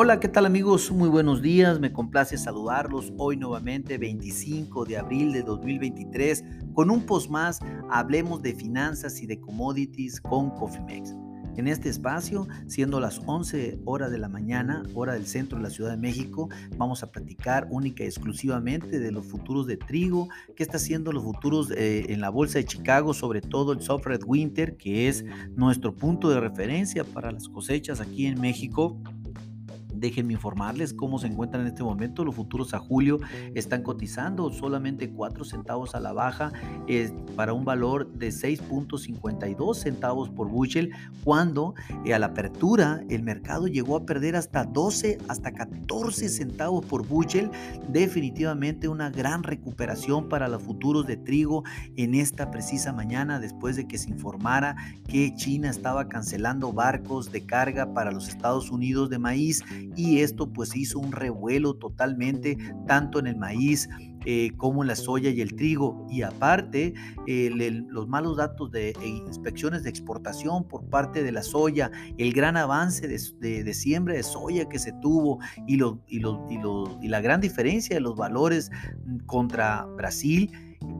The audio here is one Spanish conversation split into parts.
Hola, ¿qué tal amigos? Muy buenos días, me complace saludarlos hoy nuevamente 25 de abril de 2023 con un post más, hablemos de finanzas y de commodities con Cofimex. En este espacio, siendo las 11 horas de la mañana, hora del centro de la Ciudad de México, vamos a platicar única y exclusivamente de los futuros de trigo, qué está haciendo los futuros eh, en la Bolsa de Chicago, sobre todo el Soft Winter, que es nuestro punto de referencia para las cosechas aquí en México. Déjenme informarles cómo se encuentran en este momento. Los futuros a julio están cotizando solamente 4 centavos a la baja para un valor de 6.52 centavos por bushel, cuando eh, a la apertura el mercado llegó a perder hasta 12, hasta 14 centavos por bushel. Definitivamente una gran recuperación para los futuros de trigo en esta precisa mañana después de que se informara que China estaba cancelando barcos de carga para los Estados Unidos de maíz y esto pues hizo un revuelo totalmente tanto en el maíz eh, como en la soya y el trigo. Y aparte los malos datos de e inspecciones de exportación por parte de la soya, el gran avance de, de, siembra de soya que se tuvo y, lo, y, y la gran diferencia de los valores contra Brasil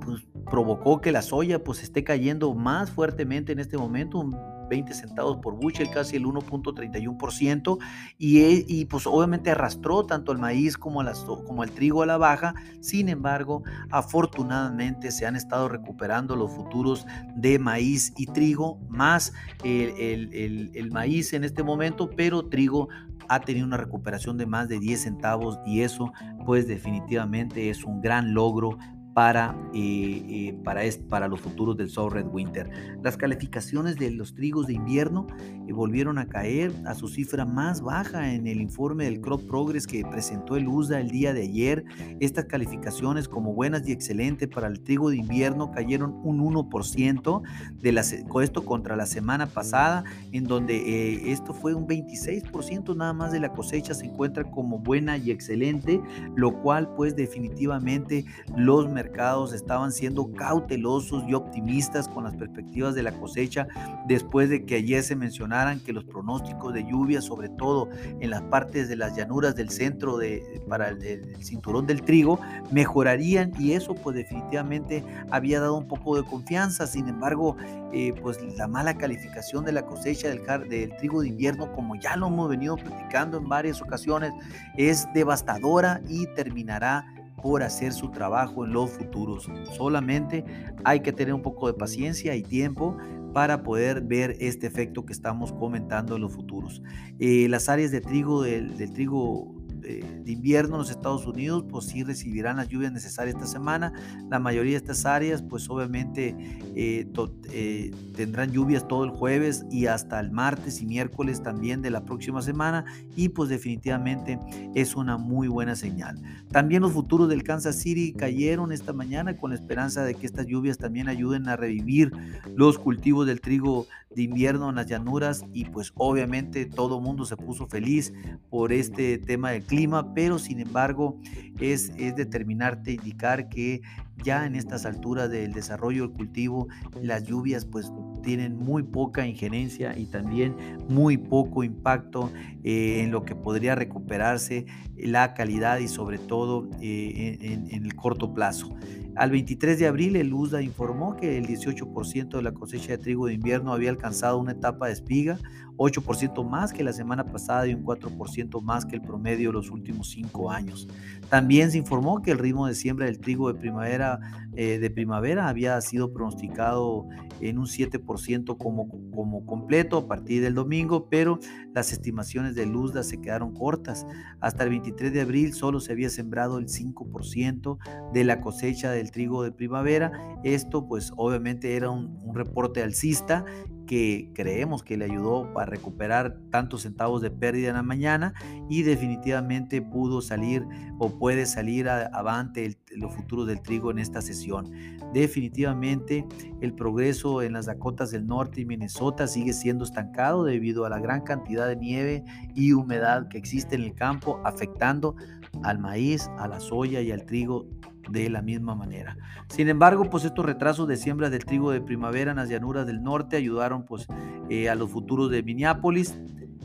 pues provocó que la soya pues esté cayendo más fuertemente en este momento, 20 centavos por bushel, casi el 1.31%, y, e, y pues obviamente arrastró tanto el maíz como, como el trigo a la baja, sin embargo, afortunadamente se han estado recuperando los futuros de maíz y trigo, más el, el maíz en este momento, pero trigo ha tenido una recuperación de más de 10 centavos y eso pues definitivamente es un gran logro para, eh, eh, para, para los futuros del Soul Red Winter. Las calificaciones de los trigos de invierno eh, volvieron a caer a su cifra más baja en el informe del Crop Progress que presentó el USDA el día de ayer. Estas calificaciones como buenas y excelentes para el trigo de invierno cayeron un 1% de la, esto contra la semana pasada, en donde esto fue un 26% nada más de la cosecha se encuentra como buena y excelente, lo cual pues definitivamente los mercados estaban siendo cautelosos y optimistas con las perspectivas de la cosecha después de que ayer se mencionaran que los pronósticos de lluvia, sobre todo en las partes de las llanuras del centro de, para el, cinturón del trigo, mejorarían y eso pues definitivamente había dado un poco de confianza. Sin embargo, eh, pues la mala calificación de la cosecha del, del trigo de invierno, como ya lo hemos venido platicando en varias ocasiones, es devastadora y terminará por hacer su trabajo en los futuros. Solamente hay que tener un poco de paciencia y tiempo para poder ver este efecto que estamos comentando en los futuros. Eh, las áreas de trigo del, del trigo de, invierno en los Estados Unidos, pues sí recibirán las lluvias necesarias esta semana. La mayoría de estas áreas, pues obviamente eh, eh, tendrán lluvias todo el jueves y hasta el martes y miércoles también de la próxima semana y pues definitivamente es una muy buena señal. También los futuros del Kansas City cayeron esta mañana con la esperanza de que estas lluvias también ayuden a revivir los cultivos del trigo de invierno en las llanuras y pues obviamente todo mundo se puso feliz por este tema del clima, pero sin embargo es, es determinarte indicar que ya en estas alturas del desarrollo del cultivo las lluvias pues tienen muy poca injerencia y también muy poco impacto eh, en lo que podría recuperarse la calidad y sobre todo eh, en el corto plazo. Al 23 de abril, el USDA informó que el 18% de la cosecha de trigo de invierno había alcanzado una etapa de espiga, 8% más que la semana pasada y un 4% más que el promedio de los últimos cinco años. También se informó que el ritmo de siembra del trigo de primavera, eh, de primavera había sido pronosticado en un 7% como, como completo a partir del domingo, pero las estimaciones de Luzda se quedaron cortas. Hasta el 23 de abril solo se había sembrado el 5% de la cosecha del trigo de primavera. Esto pues obviamente era un reporte alcista que creemos que le ayudó para recuperar tantos centavos de pérdida en la mañana y definitivamente pudo salir o puede salir avante los futuros del trigo en esta sesión. Definitivamente el progreso en las Dakotas del Norte y Minnesota sigue siendo estancado debido a la gran cantidad de nieve y humedad que existe en el campo afectando al maíz, a la soya y al trigo de la misma manera. Sin embargo, pues estos retrasos de siembra del trigo de primavera en las llanuras del norte ayudaron pues eh, a los futuros de Minneapolis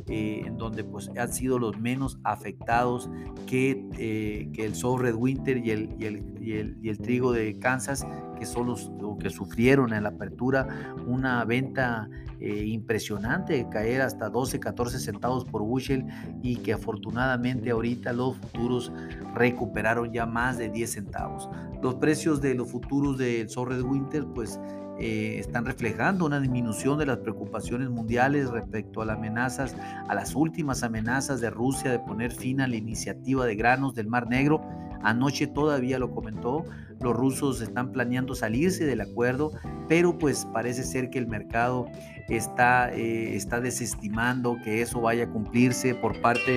eh, en donde pues han sido los menos afectados que, eh, que el soft red winter y el, y el, y el, y el trigo de Kansas que son los que sufrieron en la apertura una venta eh, impresionante, caer hasta 12, 14 centavos por bushel y que afortunadamente ahorita los futuros recuperaron ya más de 10 centavos. Los precios de los futuros del Sorred Winter pues eh, están reflejando una disminución de las preocupaciones mundiales respecto a las amenazas, a las últimas amenazas de Rusia de poner fin a la iniciativa de granos del Mar Negro. Anoche todavía lo comentó, los rusos están planeando salirse del acuerdo, pero pues parece ser que el mercado está, eh, está desestimando que eso vaya a cumplirse por parte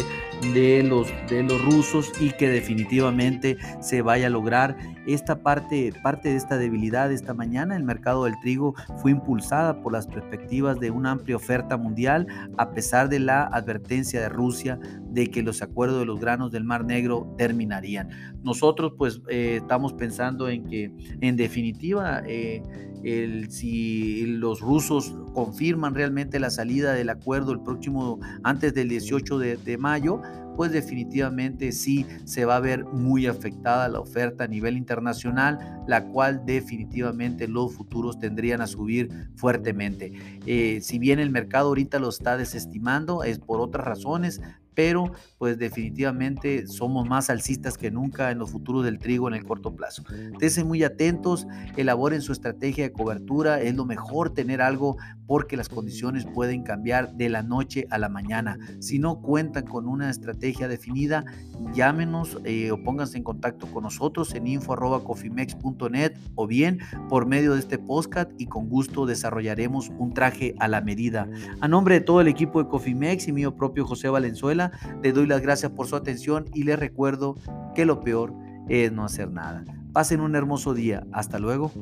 de los, de los rusos y que definitivamente se vaya a lograr. Esta parte, parte de esta debilidad esta mañana, el mercado del trigo fue impulsada por las perspectivas de una amplia oferta mundial, a pesar de la advertencia de Rusia de que los acuerdos de los granos del Mar Negro terminarían. Nosotros pues eh, estamos pensando en que en definitiva eh, el, si los rusos confirman realmente la salida del acuerdo el próximo, antes del 18 de, de mayo, pues definitivamente sí se va a ver muy afectada la oferta a nivel internacional, la cual definitivamente los futuros tendrían a subir fuertemente. Eh, si bien el mercado ahorita lo está desestimando, es por otras razones, pero pues definitivamente somos más alcistas que nunca en los futuros del trigo en el corto plazo. Estén muy atentos, elaboren su estrategia de cobertura, es lo mejor tener algo porque las condiciones pueden cambiar de la noche a la mañana. Si no cuentan con una estrategia definida, llámenos eh, o pónganse en contacto con nosotros en info.cofimex.net o bien por medio de este podcast y con gusto desarrollaremos un traje a la medida. A nombre de todo el equipo de Cofimex y mío propio José Valenzuela, le doy las gracias por su atención y les recuerdo que lo peor es no hacer nada. Pasen un hermoso día. Hasta luego.